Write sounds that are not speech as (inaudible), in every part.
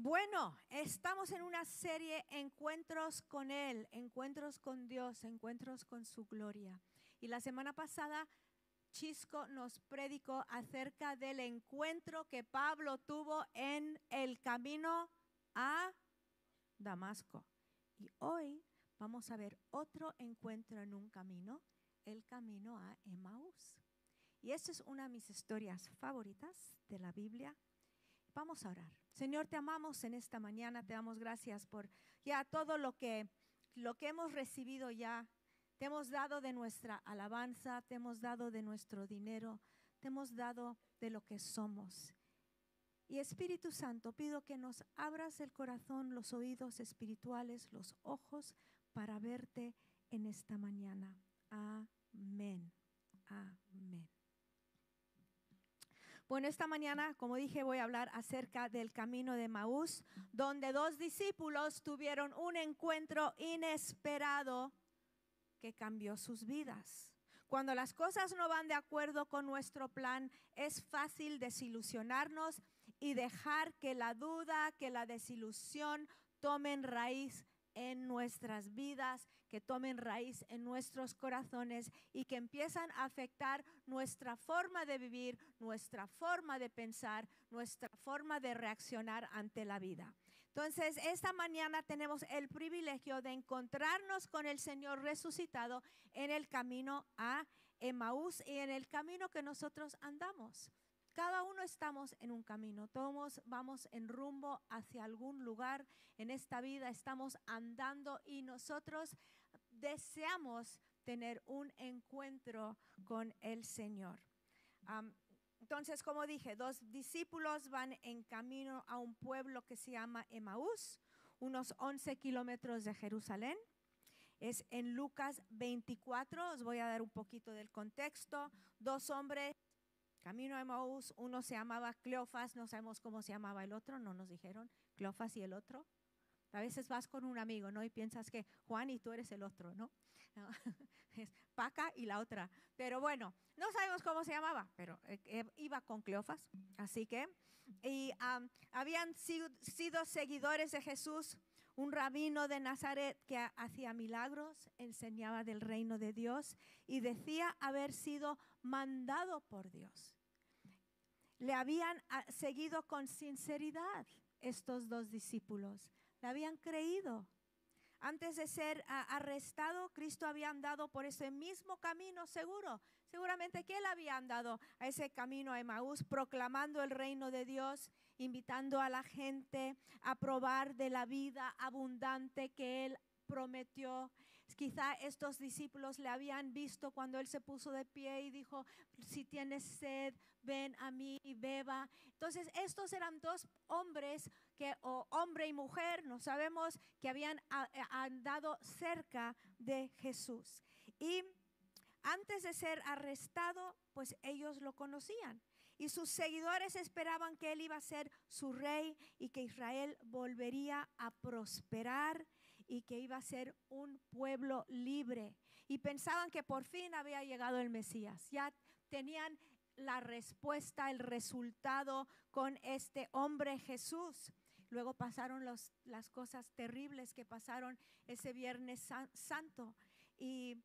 Bueno, estamos en una serie Encuentros con Él, Encuentros con Dios, Encuentros con su gloria. Y la semana pasada Chisco nos predicó acerca del encuentro que Pablo tuvo en el camino a Damasco. Y hoy vamos a ver otro encuentro en un camino, el camino a Emmaús. Y esta es una de mis historias favoritas de la Biblia. Vamos a orar. Señor, te amamos en esta mañana, te damos gracias por ya todo lo que, lo que hemos recibido ya. Te hemos dado de nuestra alabanza, te hemos dado de nuestro dinero, te hemos dado de lo que somos. Y Espíritu Santo, pido que nos abras el corazón, los oídos espirituales, los ojos para verte en esta mañana. Amén. Amén. Bueno, esta mañana, como dije, voy a hablar acerca del camino de Maús, donde dos discípulos tuvieron un encuentro inesperado que cambió sus vidas. Cuando las cosas no van de acuerdo con nuestro plan, es fácil desilusionarnos y dejar que la duda, que la desilusión tomen raíz en nuestras vidas, que tomen raíz en nuestros corazones y que empiezan a afectar nuestra forma de vivir, nuestra forma de pensar, nuestra forma de reaccionar ante la vida. Entonces, esta mañana tenemos el privilegio de encontrarnos con el Señor resucitado en el camino a Emaús y en el camino que nosotros andamos. Cada uno estamos en un camino, todos vamos en rumbo hacia algún lugar en esta vida, estamos andando y nosotros deseamos tener un encuentro con el Señor. entonces, como dije, dos discípulos van en camino a un pueblo que se llama Emaús, unos 11 kilómetros de Jerusalén. Es en Lucas 24, os voy a dar un poquito del contexto. Dos hombres Camino a Maús, uno se llamaba Cleofas, no sabemos cómo se llamaba el otro, no nos dijeron, Cleofas y el otro. A veces vas con un amigo, ¿no? Y piensas que Juan y tú eres el otro, ¿no? (laughs) (laughs) Es Paca y la otra. Pero bueno, no sabemos cómo se llamaba, pero eh, eh, iba con Cleofas. Así que, y habían sido, sido seguidores de Jesús, un rabino de Nazaret que hacía milagros, enseñaba del reino de Dios y decía haber sido mandado por Dios le habían ah, seguido con sinceridad estos dos discípulos, le habían creído. Antes de ser ah, arrestado, Cristo había andado por ese mismo camino seguro. Seguramente que él había andado a ese camino a Emaús, proclamando el reino de Dios, invitando a la gente a probar de la vida abundante que él prometió. Quizá estos discípulos le habían visto cuando él se puso de pie y dijo, si tienes sed, ven a mí y beba. Entonces, estos eran dos hombres, que, o hombre y mujer, no sabemos, que habían andado cerca de Jesús. Y antes de ser arrestado, pues ellos lo conocían. Y sus seguidores esperaban que él iba a ser su rey y que Israel volvería a prosperar y que iba a ser un pueblo libre. Y pensaban que por fin había llegado el Mesías. Ya tenían la respuesta, el resultado con este hombre Jesús. Luego pasaron las cosas terribles que pasaron ese Viernes Santo y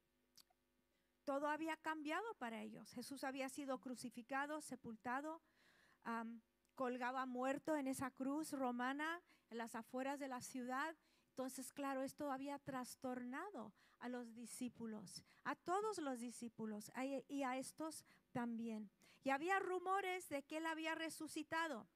todo había cambiado para ellos. Jesús había sido crucificado, sepultado, colgaba muerto en esa cruz romana en las afueras de la ciudad entonces, claro, esto había trastornado a los discípulos, a todos los discípulos y a estos también. Y había rumores de que él había resucitado,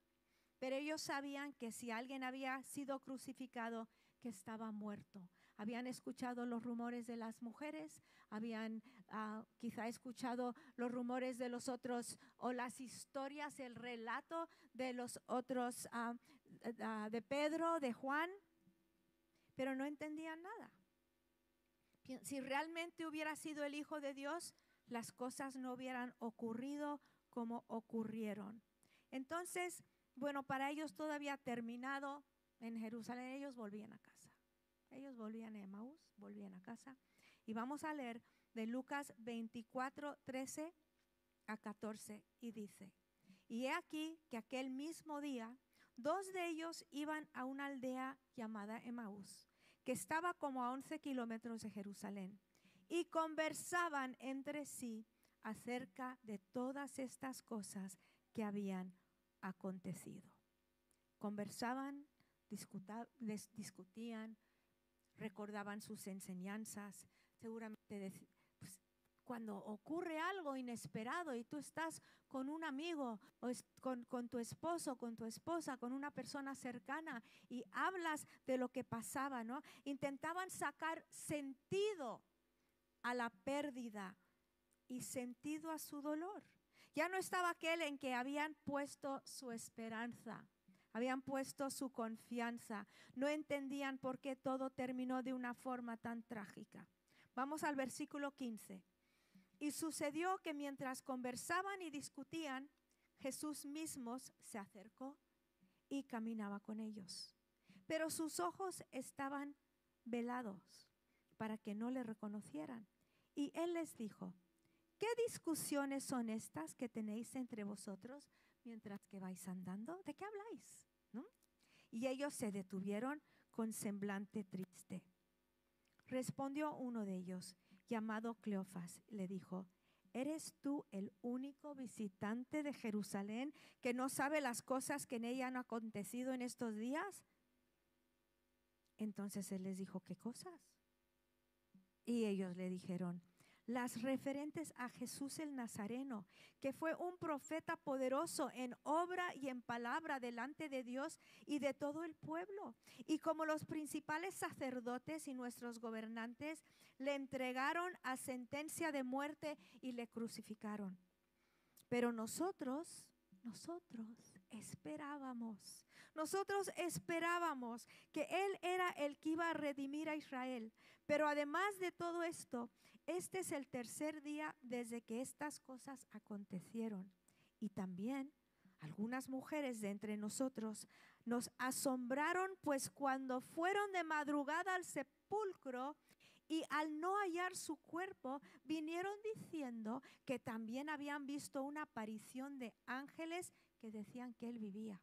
pero ellos sabían que si alguien había sido crucificado, que estaba muerto. Habían escuchado los rumores de las mujeres, habían ah, quizá escuchado los rumores de los otros o las historias, el relato de los otros, ah, ah, de Pedro, de Juan pero no entendían nada. Si realmente hubiera sido el Hijo de Dios, las cosas no hubieran ocurrido como ocurrieron. Entonces, bueno, para ellos todo había terminado en Jerusalén, ellos volvían a casa. Ellos volvían a Emmaús, volvían a casa. Y vamos a leer de Lucas 24, 13 a 14 y dice, y he aquí que aquel mismo día Dos de ellos iban a una aldea llamada Emaús, que estaba como a 11 kilómetros de Jerusalén, y conversaban entre sí acerca de todas estas cosas que habían acontecido. Conversaban, discutían, recordaban sus enseñanzas, seguramente pues, cuando ocurre algo inesperado y tú estás con un amigo o con, con, tu esposo, con tu esposa, con una persona cercana y hablas de lo que pasaba, ¿no? Intentaban sacar sentido a la pérdida y sentido a su dolor. Ya no estaba aquel en que habían puesto su esperanza, habían puesto su confianza. No entendían por qué todo terminó de una forma tan trágica. Vamos al versículo 15. Y sucedió que mientras conversaban y discutían, Jesús mismo se acercó y caminaba con ellos. Pero sus ojos estaban velados para que no le reconocieran. Y él les dijo, ¿qué discusiones son estas que tenéis entre vosotros mientras que vais andando? ¿De qué habláis? Y ellos se detuvieron con semblante triste. Respondió uno de ellos, llamado Cleofas, le dijo, ¿eres tú el único visitante de Jerusalén que no sabe las cosas que en ella han acontecido en estos días? Entonces él les dijo, ¿qué cosas? Y ellos le dijeron, las referentes a Jesús el Nazareno, que fue un profeta poderoso en obra y en palabra delante de Dios y de todo el pueblo. Y como los principales sacerdotes y nuestros gobernantes le entregaron a sentencia de muerte y le crucificaron. Pero nosotros, nosotros esperábamos nosotros esperábamos que Él era el que iba a redimir a Israel. Pero además de todo esto, este es el tercer día desde que estas cosas acontecieron. Y también algunas mujeres de entre nosotros nos asombraron, pues cuando fueron de madrugada al sepulcro y al no hallar su cuerpo, vinieron diciendo que también habían visto una aparición de ángeles que decían que él vivía.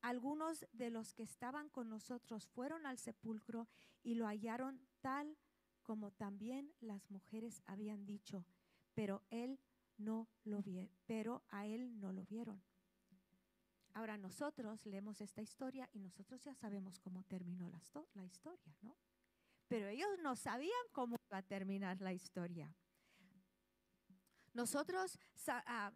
Algunos de los que estaban con nosotros fueron al sepulcro y lo hallaron tal como también las mujeres habían dicho, pero él no lo vio, pero a él no lo vieron. Ahora nosotros leemos esta historia y nosotros ya sabemos cómo terminó la, la historia, ¿no? Pero ellos no sabían cómo iba a terminar la historia. Nosotros ah,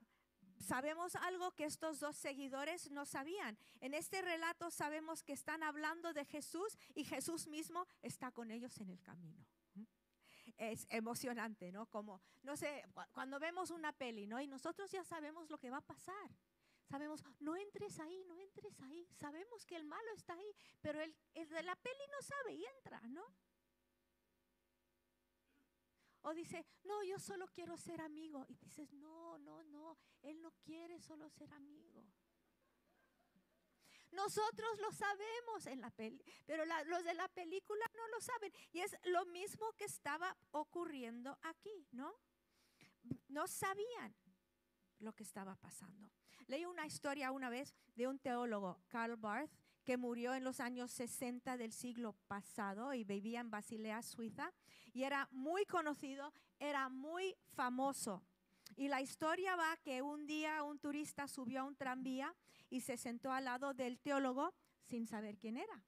sabemos algo que estos dos seguidores no sabían. En este relato sabemos que están hablando de Jesús y Jesús mismo está con ellos en el camino. Es emocionante, ¿no? Como, no sé, cuando vemos una peli, ¿no? Y nosotros ya sabemos lo que va a pasar. Sabemos, no entres ahí, no entres ahí. Sabemos que el malo está ahí, pero el, el de la peli no sabe y entra, ¿no? O dice, no, yo solo quiero ser amigo. Y dices, no, no, no, él no quiere solo ser amigo. Nosotros lo sabemos en la peli, pero los de la película no lo saben. Y es lo mismo que estaba ocurriendo aquí, ¿no? No sabían lo que estaba pasando. Leí una historia una vez de un teólogo, Karl Barth, que murió en los años 60 del siglo pasado y vivía en Basilea, Suiza, y era muy conocido, era muy famoso. Y la historia va que un día un turista subió a un tranvía y se sentó al lado del teólogo sin saber quién era.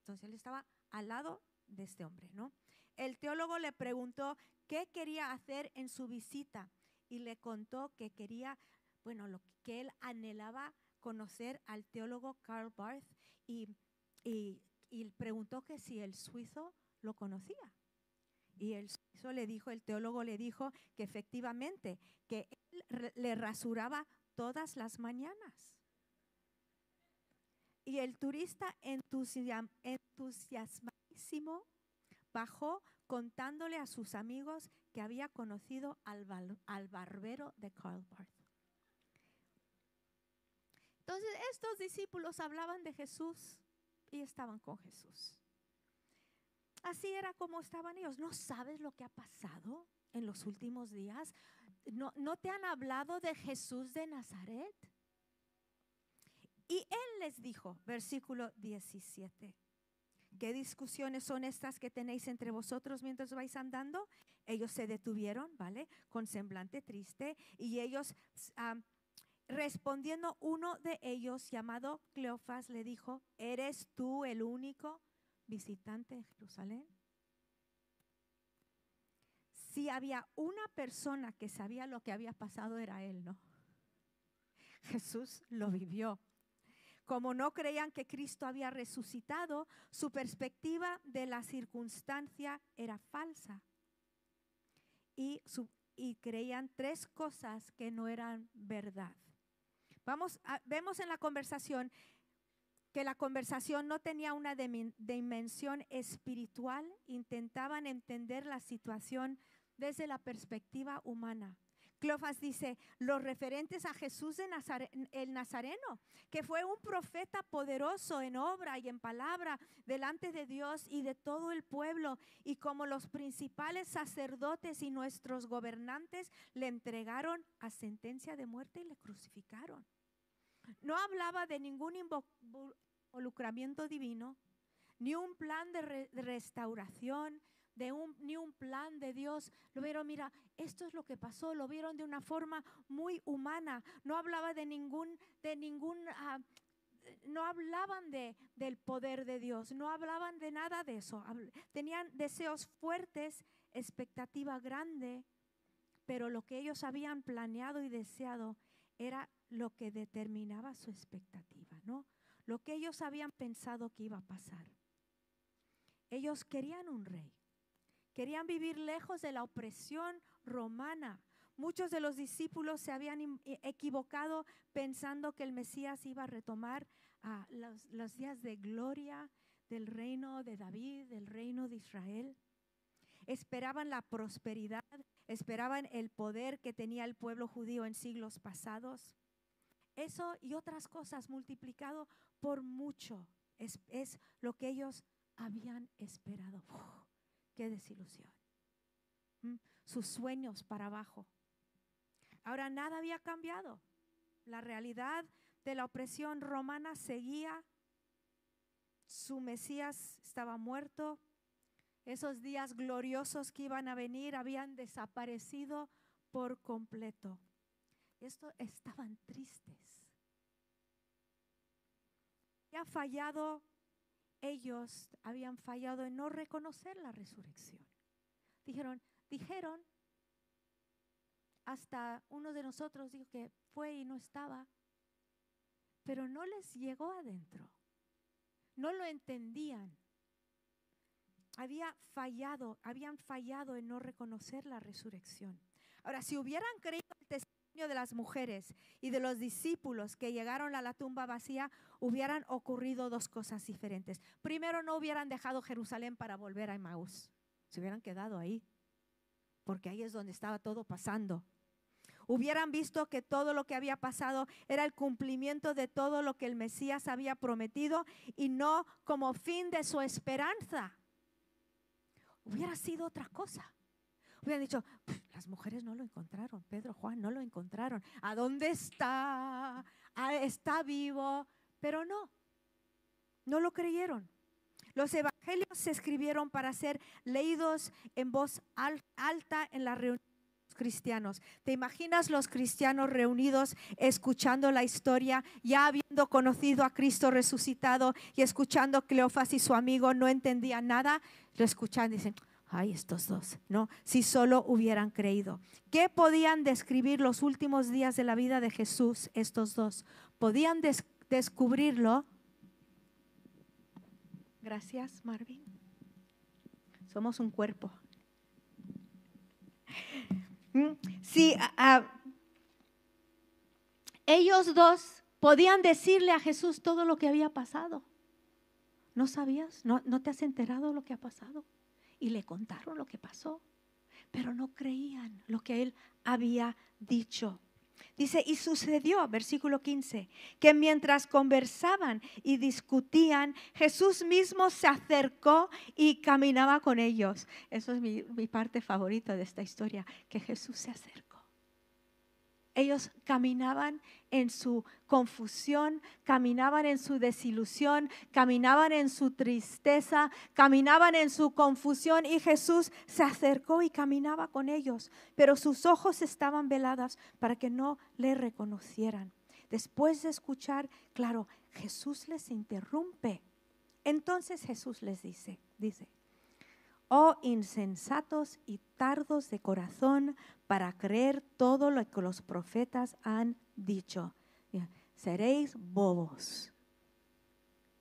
Entonces él estaba al lado de este hombre, ¿no? El teólogo le preguntó qué quería hacer en su visita y le contó que quería, bueno, lo que él anhelaba conocer al teólogo Karl Barth y, preguntó que si el suizo lo conocía. Y el suizo le dijo, el teólogo le dijo que efectivamente, que él le rasuraba todas las mañanas. Y el turista entusiasmadísimo bajó contándole a sus amigos que había conocido al, al barbero de Barth. Entonces estos discípulos hablaban de Jesús y estaban con Jesús. Así era como estaban ellos. ¿No sabes lo que ha pasado en los últimos días? ¿No, te han hablado de Jesús de Nazaret? Y él les dijo, versículo 17, ¿qué discusiones son estas que tenéis entre vosotros mientras vais andando? Ellos se detuvieron, ¿vale? Con semblante triste y ellos... ah, Respondiendo uno de ellos, llamado Cleofas, le dijo, ¿eres tú el único visitante en Jerusalén? Si había una persona que sabía lo que había pasado, era él, ¿no? Jesús lo vivió. Como no creían que Cristo había resucitado, su perspectiva de la circunstancia era falsa. Y, y creían tres cosas que no eran verdad. Vamos vemos en la conversación que la conversación no tenía una dimen- dimensión espiritual, intentaban entender la situación desde la perspectiva humana. Cleofas dice, los referentes a Jesús de Nazare- el Nazareno, que fue un profeta poderoso en obra y en palabra delante de Dios y de todo el pueblo, y como los principales sacerdotes y nuestros gobernantes le entregaron a sentencia de muerte y le crucificaron. No hablaba de ningún involucramiento divino, ni un plan de, re- de restauración, de un, ni un plan de Dios. Lo vieron, mira, esto es lo que pasó, lo vieron de una forma muy humana. No hablaba de ningún, de ningún, ah, no hablaban de, del poder de Dios, no hablaban de nada de eso. Tenían deseos fuertes, expectativa grande, pero lo que ellos habían planeado y deseado era lo que determinaba su expectativa, ¿no? Lo que ellos habían pensado que iba a pasar. Ellos querían un rey, querían vivir lejos de la opresión romana. Muchos de los discípulos se habían im- e- equivocado pensando que el Mesías iba a retomar ah, los días de gloria del reino de David, del reino de Israel. Esperaban la prosperidad, esperaban el poder que tenía el pueblo judío en siglos pasados. Eso y otras cosas multiplicado por mucho es, es lo que ellos habían esperado. ¡Qué desilusión! ¿Mm? Sus sueños para abajo. Ahora nada había cambiado. La realidad de la opresión romana seguía. Su Mesías estaba muerto. Esos días gloriosos que iban a venir habían desaparecido por completo. Esto estaban tristes. Ya fallado ellos habían fallado en no reconocer la resurrección. Dijeron, dijeron, hasta uno de nosotros dijo que fue y no estaba, pero no les llegó adentro. No lo entendían. Había fallado, habían fallado en no reconocer la resurrección. Ahora, si hubieran creído el testimonio de las mujeres y de los discípulos que llegaron a la tumba vacía, hubieran ocurrido dos cosas diferentes. Primero, no hubieran dejado Jerusalén para volver a Emmaús. Se hubieran quedado ahí, porque ahí es donde estaba todo pasando. Hubieran visto que todo lo que había pasado era el cumplimiento de todo lo que el Mesías había prometido y no como fin de su esperanza. Hubiera sido otra cosa. Hubieran dicho, "Pf, las mujeres no lo encontraron, Pedro, Juan no lo encontraron. ¿A dónde está? Ah, ¿Está vivo? Pero no, no lo creyeron. Los evangelios se escribieron para ser leídos en voz al- alta en la reunión cristianos. ¿Te imaginas los cristianos reunidos escuchando la historia, ya habiendo conocido a Cristo resucitado y escuchando Cleofas y su amigo no entendían nada? Lo escuchan y dicen, ay, estos dos, ¿no? Si solo hubieran creído. ¿Qué podían describir los últimos días de la vida de Jesús estos dos? Podían des- descubrirlo. Gracias, Marvin. Somos un cuerpo. (laughs) Mm, Sí, ellos dos podían decirle a Jesús todo lo que había pasado. ¿No sabías? ¿No, ¿No te has enterado lo que ha pasado? Y le contaron lo que pasó, pero no creían lo que él había dicho. Dice, y sucedió, versículo 15, que mientras conversaban y discutían, Jesús mismo se acercó y caminaba con ellos. Eso es mi, mi parte favorita de esta historia, que Jesús se acercó. Ellos caminaban en su confusión, caminaban en su desilusión, caminaban en su tristeza, caminaban en su confusión y Jesús se acercó y caminaba con ellos, pero sus ojos estaban veladas para que no le reconocieran. Después de escuchar, claro, Jesús les interrumpe. Entonces Jesús les dice, dice, oh insensatos y tardos de corazón para creer todo lo que los profetas han dicho. Seréis bobos.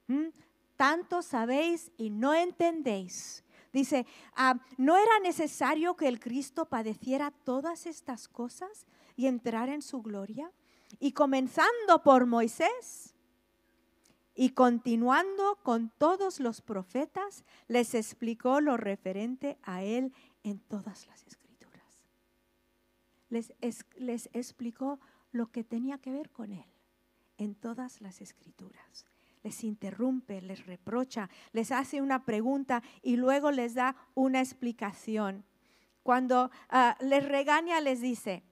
¿Mm? Tanto sabéis y no entendéis. Dice, ah, ¿no era necesario que el Cristo padeciera todas estas cosas y entrar en su gloria? Y comenzando por Moisés y continuando con todos los profetas, les explicó lo referente a él en todas las escrituras. Les, explicó lo que tenía que ver con él en todas las escrituras. Les interrumpe, les reprocha, les hace una pregunta y luego les da una explicación. Cuando ah, les regaña, les dice,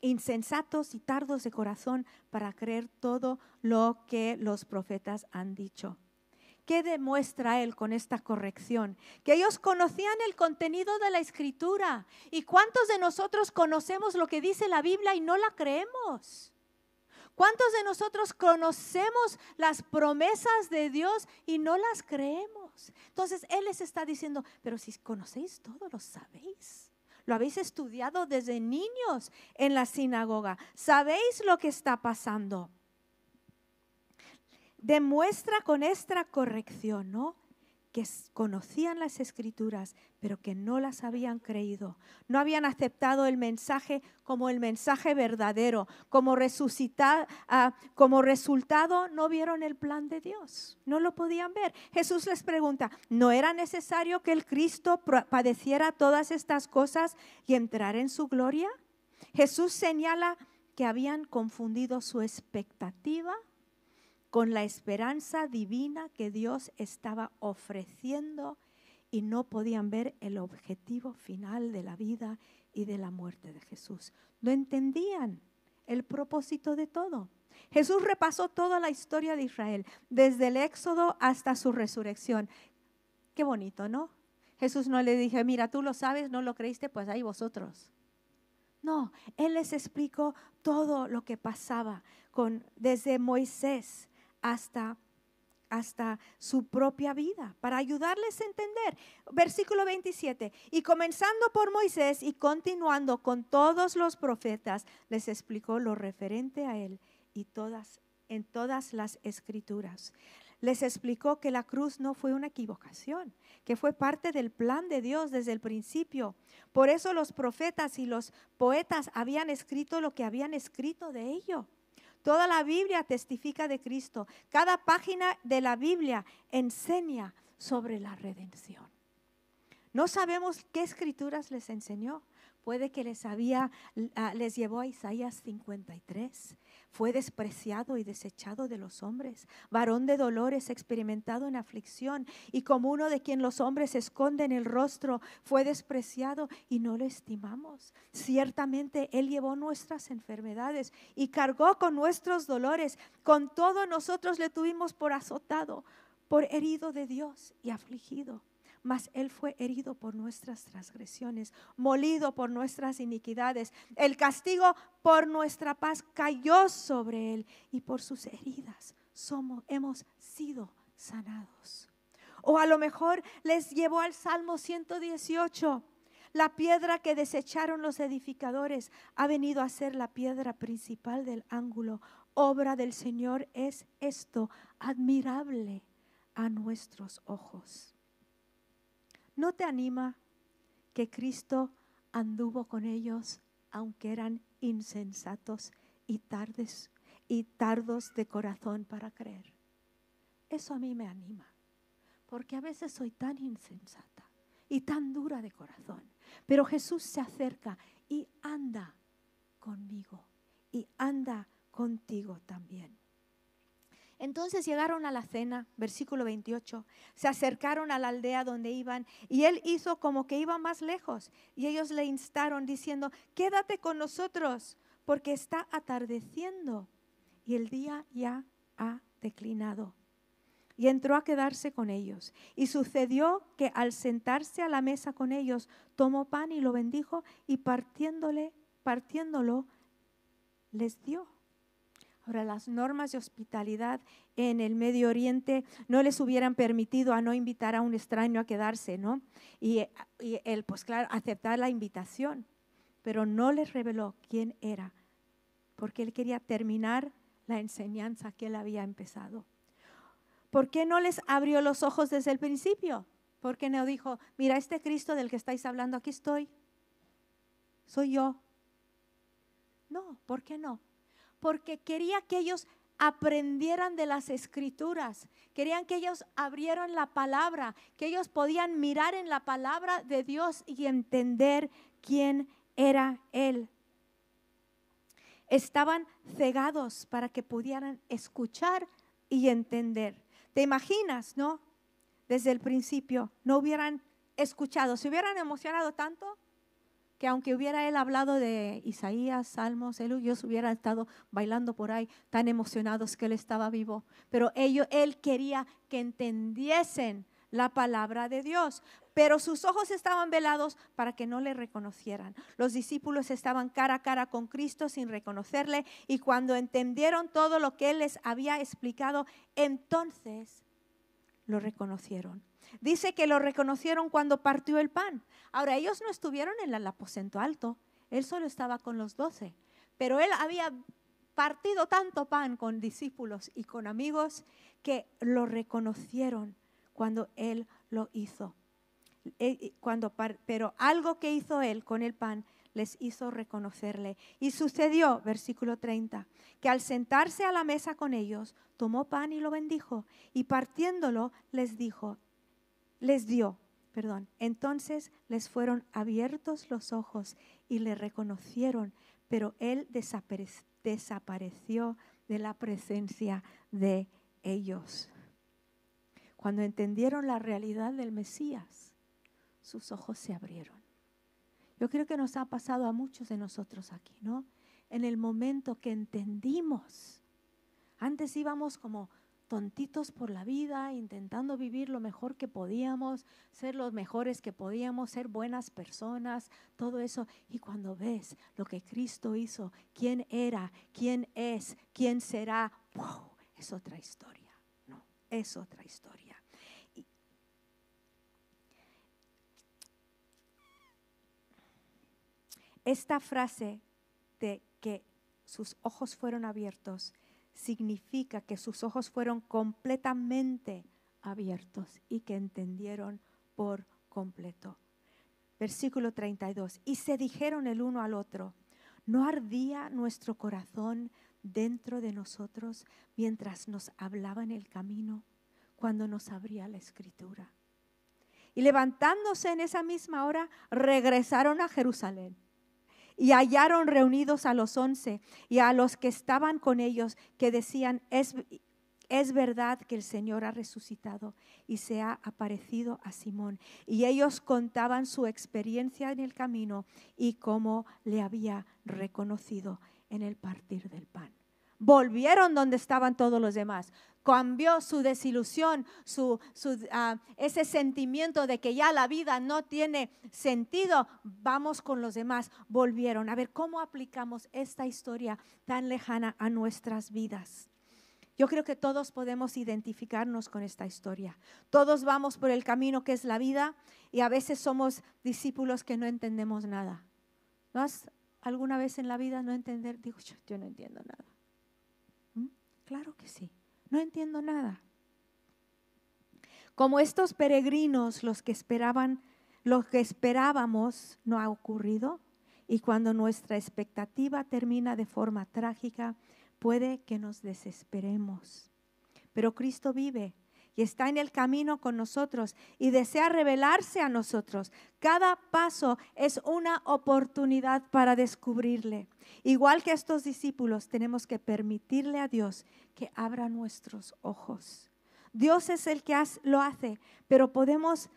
insensatos y tardos de corazón para creer todo lo que los profetas han dicho. ¿Qué demuestra él con esta corrección? Que ellos conocían el contenido de la escritura. ¿Y cuántos de nosotros conocemos lo que dice la Biblia y no la creemos? ¿Cuántos de nosotros conocemos las promesas de Dios y no las creemos? Entonces Él les está diciendo, pero si conocéis todo, lo sabéis. Lo habéis estudiado desde niños en la sinagoga. Sabéis lo que está pasando. Demuestra con esta corrección, ¿no? que conocían las escrituras, pero que no las habían creído. No habían aceptado el mensaje como el mensaje verdadero. Como, ah, como resultado, no vieron el plan de Dios. No lo podían ver. Jesús les pregunta, ¿no era necesario que el Cristo padeciera todas estas cosas y entrar en su gloria? Jesús señala que habían confundido su expectativa con la esperanza divina que Dios estaba ofreciendo y no podían ver el objetivo final de la vida y de la muerte de Jesús. No entendían el propósito de todo. Jesús repasó toda la historia de Israel, desde el éxodo hasta su resurrección. Qué bonito, ¿no? Jesús no le dije, mira, tú lo sabes, no lo creíste, pues ahí vosotros. No, Él les explicó todo lo que pasaba con, desde Moisés hasta hasta su propia vida, para ayudarles a entender. Versículo 27, y comenzando por Moisés y continuando con todos los profetas, les explicó lo referente a él y todas en todas las escrituras. Les explicó que la cruz no fue una equivocación, que fue parte del plan de Dios desde el principio. Por eso los profetas y los poetas habían escrito lo que habían escrito de ello. Toda la Biblia testifica de Cristo. Cada página de la Biblia enseña sobre la redención. No sabemos qué escrituras les enseñó. Puede que les había ah, les llevó a Isaías 53 fue despreciado y desechado de los hombres, varón de dolores, experimentado en aflicción, y como uno de quien los hombres esconden el rostro, fue despreciado y no lo estimamos. Ciertamente Él llevó nuestras enfermedades y cargó con nuestros dolores. Con todo nosotros le tuvimos por azotado, por herido de Dios y afligido mas Él fue herido por nuestras transgresiones, molido por nuestras iniquidades. El castigo por nuestra paz cayó sobre Él y por sus heridas hemos sido sanados. O a lo mejor les llevó al Salmo 118. La piedra que desecharon los edificadores ha venido a ser la piedra principal del ángulo. Obra del Señor es esto, admirable a nuestros ojos. ¿No te anima que Cristo anduvo con ellos aunque eran insensatos y tardes y tardos de corazón para creer? Eso a mí me anima, porque a veces soy tan insensata y tan dura de corazón, pero Jesús se acerca y anda conmigo y anda contigo también. Entonces llegaron a la cena, versículo 28, se acercaron a la aldea donde iban y él hizo como que iba más lejos y ellos le instaron diciendo, quédate con nosotros porque está atardeciendo y el día ya ha declinado. Y entró a quedarse con ellos. Y sucedió que al sentarse a la mesa con ellos, tomó pan y lo bendijo y partiéndole, partiéndolo, les dio. Ahora, las normas de hospitalidad en el Medio Oriente no les hubieran permitido a no invitar a un extraño a quedarse, ¿no? Y, y él, pues claro, aceptar la invitación, pero no les reveló quién era, porque él quería terminar la enseñanza que él había empezado. ¿Por qué no les abrió los ojos desde el principio? Porque no dijo, mira, este Cristo del que estáis hablando, aquí estoy. Soy yo. No, ¿por qué no? Porque quería que ellos aprendieran de las escrituras, querían que ellos abrieran la palabra, que ellos podían mirar en la palabra de Dios y entender quién era Él estaban cegados para que pudieran escuchar y entender. ¿Te imaginas, no? Desde el principio no hubieran escuchado, se hubieran emocionado tanto que aunque hubiera él hablado de Isaías, Salmos, ellos hubieran estado bailando por ahí tan emocionados que él estaba vivo. Pero ellos, él quería que entendiesen la palabra de Dios. Pero sus ojos estaban velados para que no le reconocieran. Los discípulos estaban cara a cara con Cristo sin reconocerle y cuando entendieron todo lo que Él les había explicado, entonces lo reconocieron. Dice que lo reconocieron cuando partió el pan. Ahora, ellos no estuvieron en el aposento alto, Él solo estaba con los doce, pero Él había partido tanto pan con discípulos y con amigos que lo reconocieron cuando Él lo hizo. Eh, cuando, pero algo que hizo Él con el pan les hizo reconocerle. Y sucedió, versículo 30, que al sentarse a la mesa con ellos, tomó pan y lo bendijo, y partiéndolo les dijo, les dio, perdón. Entonces les fueron abiertos los ojos y le reconocieron, pero él desapareció de la presencia de ellos. Cuando entendieron la realidad del Mesías, sus ojos se abrieron. Yo creo que nos ha pasado a muchos de nosotros aquí, ¿no? En el momento que entendimos. Antes íbamos como tontitos por la vida, intentando vivir lo mejor que podíamos, ser los mejores que podíamos, ser buenas personas, todo eso. Y cuando ves lo que Cristo hizo, quién era, quién es, quién será, wow, es otra historia, ¿no? Es otra historia. Esta frase de que sus ojos fueron abiertos significa que sus ojos fueron completamente abiertos y que entendieron por completo. Versículo 32. Y se dijeron el uno al otro, ¿no ardía nuestro corazón dentro de nosotros mientras nos hablaba en el camino, cuando nos abría la escritura? Y levantándose en esa misma hora, regresaron a Jerusalén y hallaron reunidos a los once y a los que estaban con ellos, que decían, es, es verdad que el Señor ha resucitado y se ha aparecido a Simón. Y ellos contaban su experiencia en el camino y cómo le había reconocido en el partir del pan. Volvieron donde estaban todos los demás cambió su desilusión, su, ah, ese sentimiento de que ya la vida no tiene sentido, vamos con los demás. Volvieron. A ver, ¿cómo aplicamos esta historia tan lejana a nuestras vidas? Yo creo que todos podemos identificarnos con esta historia. Todos vamos por el camino que es la vida y a veces somos discípulos que no entendemos nada. ¿No has alguna vez en la vida no entender? Digo, yo, yo no entiendo nada. Claro que sí. No entiendo nada. Como estos peregrinos, los que esperaban, lo que esperábamos no ha ocurrido y cuando nuestra expectativa termina de forma trágica, puede que nos desesperemos. Pero Cristo vive y está en el camino con nosotros y desea revelarse a nosotros. Cada paso es una oportunidad para descubrirle. Igual que estos discípulos, tenemos que permitirle a Dios que abra nuestros ojos. Dios es el que lo hace, pero podemos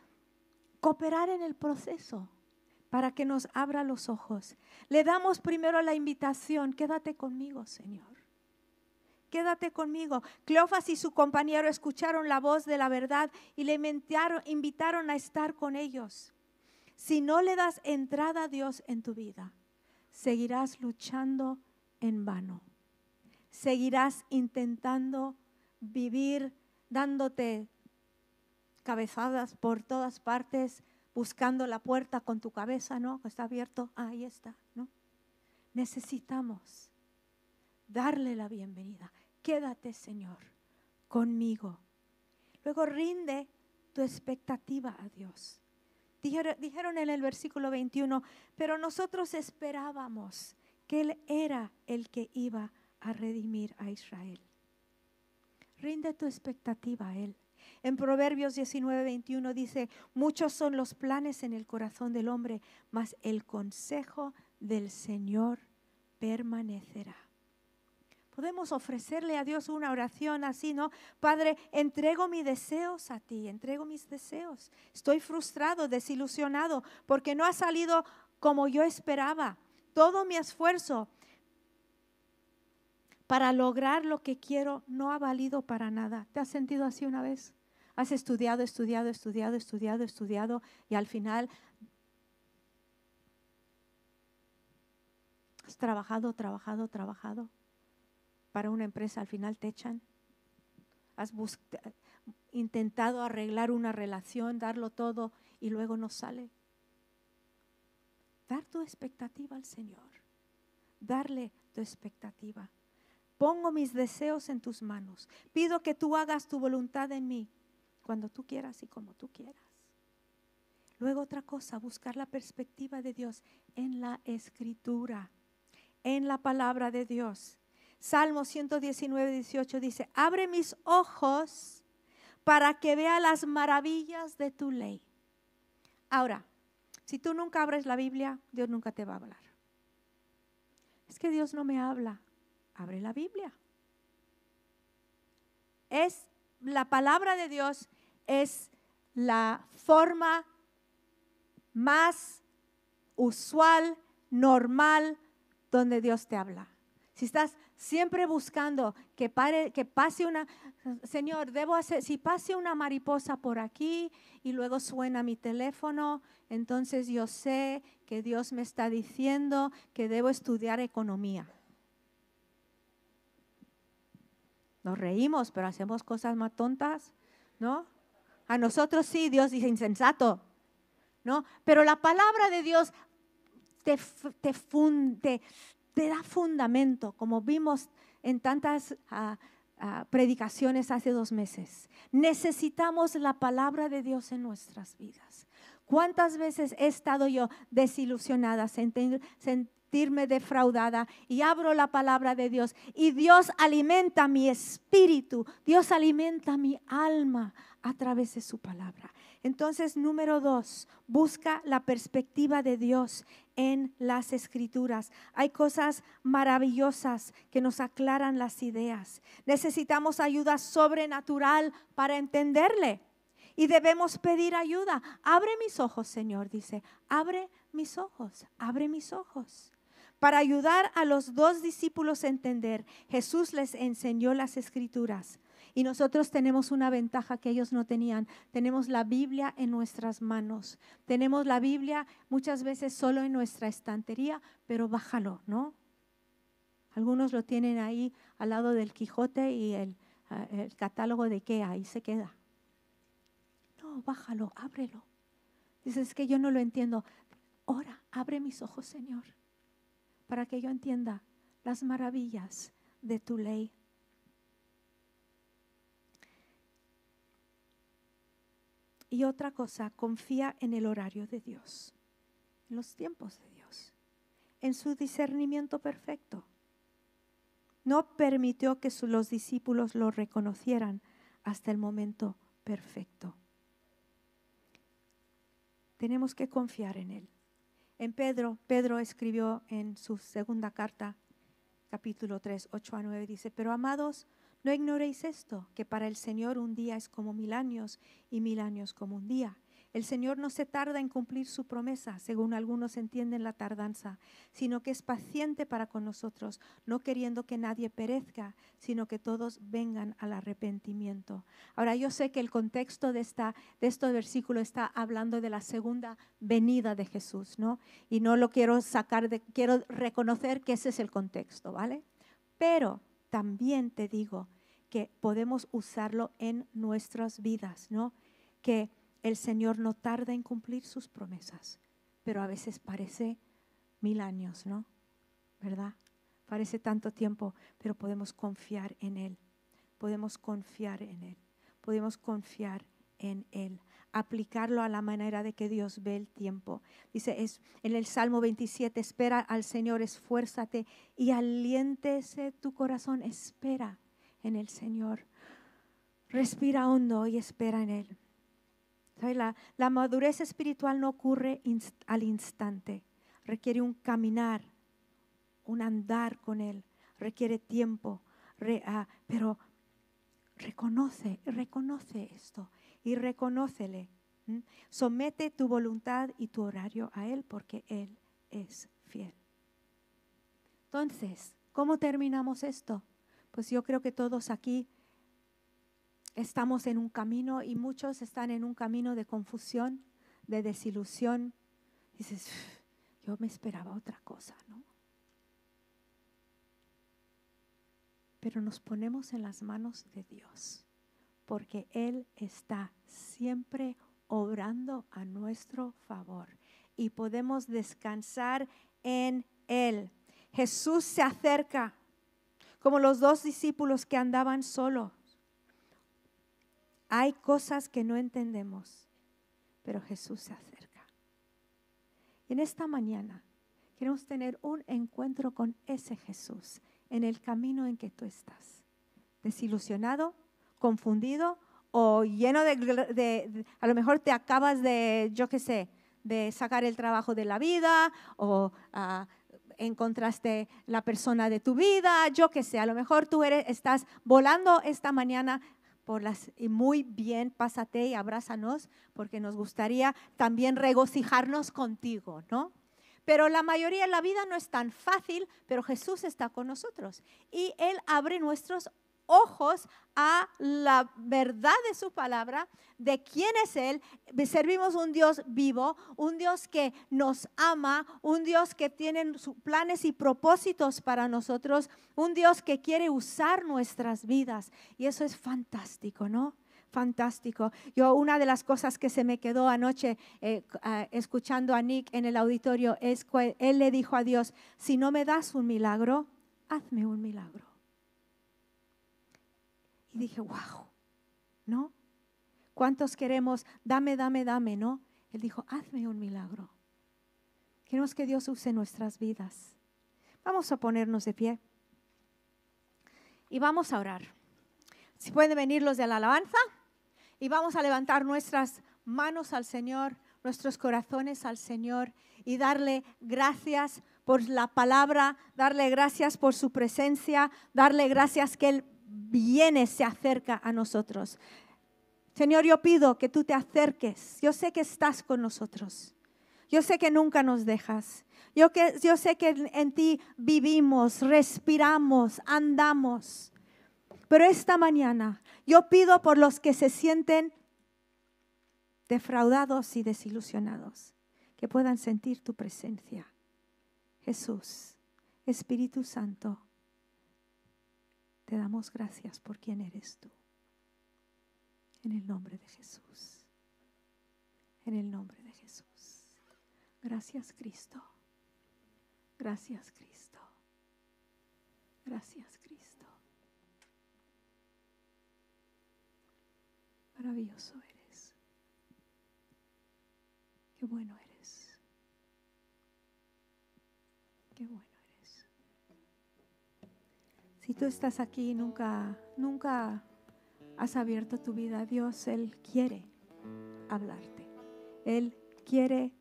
cooperar en el proceso. para que nos abra los ojos. Le damos primero la invitación, quédate conmigo, Señor. Quédate conmigo. Cleofas y su compañero escucharon la voz de la verdad y le invitaron a estar con ellos. Si no le das entrada a Dios en tu vida, seguirás luchando en vano. Seguirás intentando vivir dándote cabezadas por todas partes, buscando la puerta con tu cabeza, ¿no? Está abierto, ahí está, ¿no? Necesitamos darle la bienvenida. Quédate, Señor, conmigo. Luego rinde tu expectativa a Dios. Dijeron, en el versículo 21, pero nosotros esperábamos que Él era el que iba a redimir a Israel. Rinde tu expectativa a Él. En Proverbios 19, 21 dice, muchos son los planes en el corazón del hombre, mas el consejo del Señor permanecerá. Podemos ofrecerle a Dios una oración así, ¿no? Padre, entrego mis deseos a ti, entrego mis deseos. Estoy frustrado, desilusionado, porque no ha salido como yo esperaba. Todo mi esfuerzo para lograr lo que quiero no ha valido para nada. ¿Te has sentido así una vez? Has estudiado, estudiado, estudiado, estudiado, estudiado y al final has trabajado, trabajado, trabajado para una empresa, al final te echan. Has intentado arreglar una relación, darlo todo y luego no sale. Dar tu expectativa al Señor. Darle tu expectativa. Pongo mis deseos en tus manos. Pido que tú hagas tu voluntad en mí cuando tú quieras y como tú quieras. Luego otra cosa, buscar la perspectiva de Dios en la escritura, en la palabra de Dios. Salmo 119, 18 dice, abre mis ojos para que vea las maravillas de tu ley. Ahora, si tú nunca abres la Biblia, Dios nunca te va a hablar. Es que Dios no me habla. Abre la Biblia. Es la palabra de Dios es la forma más usual, normal, donde Dios te habla. Si estás siempre buscando que, que pase una, Señor, debo hacer, si pase una mariposa por aquí y luego suena mi teléfono, entonces yo sé que Dios me está diciendo que debo estudiar economía. Nos reímos, pero hacemos cosas más tontas, ¿no? A nosotros sí, Dios dice insensato, ¿no? Pero la palabra de Dios te, te, te da fundamento, como vimos en tantas ah, ah, predicaciones hace dos meses. Necesitamos la palabra de Dios en nuestras vidas. ¿Cuántas veces he estado yo desilusionada, sentirme defraudada y abro la palabra de Dios y Dios alimenta mi espíritu, Dios alimenta mi alma a través de su palabra. Entonces, número dos, busca la perspectiva de Dios en las escrituras. Hay cosas maravillosas que nos aclaran las ideas. Necesitamos ayuda sobrenatural para entenderle. Y debemos pedir ayuda. Abre mis ojos, Señor, dice. Abre mis ojos, abre mis ojos. Para ayudar a los dos discípulos a entender, Jesús les enseñó las escrituras. Y nosotros tenemos una ventaja que ellos no tenían. Tenemos la Biblia en nuestras manos. Tenemos la Biblia muchas veces solo en nuestra estantería, pero bájalo, ¿no? Algunos lo tienen ahí al lado del Quijote y el, ah, catálogo de Ikea, ahí se queda. No, bájalo, ábrelo. Dices, es que yo no lo entiendo. Ora, abre mis ojos, Señor para que yo entienda las maravillas de tu ley. Y otra cosa, confía en el horario de Dios, en los tiempos de Dios, en su discernimiento perfecto. No permitió que los discípulos lo reconocieran hasta el momento perfecto. Tenemos que confiar en Él. En Pedro, Pedro escribió en su segunda carta, capítulo 3, 8 a 9, dice, pero amados, no ignoréis esto, que para el Señor un día es como mil años y mil años como un día. El Señor no se tarda en cumplir su promesa, según algunos entienden la tardanza, sino que es paciente para con nosotros, no queriendo que nadie perezca, sino que todos vengan al arrepentimiento. Ahora, yo sé que el contexto de, esta, de este versículo está hablando de la segunda venida de Jesús, ¿no? Y no lo quiero sacar de, quiero reconocer que ese es el contexto, ¿vale? Pero también te digo que podemos usarlo en nuestras vidas, ¿no? Que el Señor no tarda en cumplir sus promesas, pero a veces parece mil años, ¿no? ¿Verdad? Parece tanto tiempo, pero podemos confiar en Él. Podemos confiar en Él. Podemos confiar en Él. Aplicarlo a la manera de que Dios ve el tiempo. Dice es, en el Salmo 27, espera al Señor, esfuérzate y aliéntese tu corazón. Espera en el Señor. Respira hondo y espera en Él. La, madurez espiritual no ocurre al instante, requiere un caminar, un andar con Él, requiere tiempo, ah, pero reconoce, reconoce esto y reconócele. Somete tu voluntad y tu horario a Él porque Él es fiel. Entonces, ¿cómo terminamos esto? Pues yo creo que todos aquí estamos en un camino y muchos están en un camino de confusión, de desilusión. Dices, yo me esperaba otra cosa, ¿no? Pero nos ponemos en las manos de Dios, porque Él está siempre obrando a nuestro favor y podemos descansar en Él. Jesús se acerca, como los dos discípulos que andaban solos hay cosas que no entendemos, pero Jesús se acerca. En esta mañana queremos tener un encuentro con ese Jesús en el camino en que tú estás. Desilusionado, confundido o lleno de, a lo mejor te acabas de, yo qué sé, de sacar el trabajo de la vida o ah, encontraste la persona de tu vida, yo qué sé, a lo mejor tú eres, estás volando esta mañana y muy bien, pásate y abrázanos, porque nos gustaría también regocijarnos contigo, ¿no? Pero la mayoría de la vida no es tan fácil, pero Jesús está con nosotros y Él abre nuestros ojos a la verdad de su palabra, de quién es Él. Servimos un Dios vivo, un Dios que nos ama, un Dios que tiene planes y propósitos para nosotros, un Dios que quiere usar nuestras vidas. Y eso es fantástico, ¿no? Fantástico. Yo una de las cosas que se me quedó anoche eh, escuchando a Nick en el auditorio es que él le dijo a Dios, si no me das un milagro, hazme un milagro. Y dije, wow, ¿no? ¿Cuántos queremos, dame, dame, dame, ¿no? Él dijo, hazme un milagro. Queremos que Dios use nuestras vidas. Vamos a ponernos de pie y vamos a orar. Si pueden venir los de la alabanza y vamos a levantar nuestras manos al Señor, nuestros corazones al Señor y darle gracias por la palabra, darle gracias por su presencia, darle gracias que Él viene, se acerca a nosotros. Señor, yo pido que tú te acerques. Yo sé que estás con nosotros. Yo sé que nunca nos dejas. Yo, que, yo sé que en, en ti vivimos, respiramos, andamos. Pero esta mañana yo pido por los que se sienten defraudados y desilusionados, que puedan sentir tu presencia. Jesús, Espíritu Santo te damos gracias por quien eres tú. En el nombre de Jesús. En el nombre de Jesús. Gracias Cristo. Gracias Cristo. Gracias Cristo. Maravilloso eres. Qué bueno eres. Qué bueno. Si tú estás aquí y nunca, nunca has abierto tu vida a Dios, Él quiere hablarte. Él quiere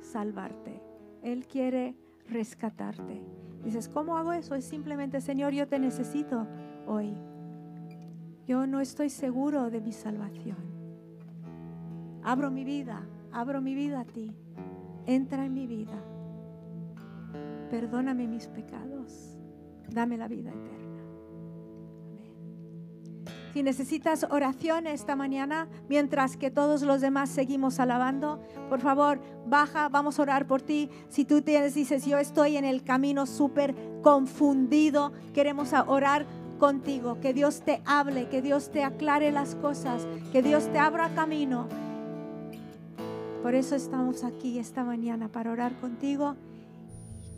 salvarte. Él quiere rescatarte. Dices, ¿cómo hago eso? Es simplemente, Señor, yo te necesito hoy. Yo no estoy seguro de mi salvación. Abro mi vida, abro mi vida a ti. Entra en mi vida. Perdóname mis pecados. Dame la vida eterna. Si necesitas oración esta mañana, mientras que todos los demás seguimos alabando, por favor, baja, vamos a orar por ti. Si tú tienes, dices, yo estoy en el camino súper confundido, queremos orar contigo, que Dios te hable, que Dios te aclare las cosas, que Dios te abra camino. Por eso estamos aquí esta mañana para orar contigo.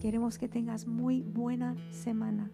Queremos que tengas muy buena semana.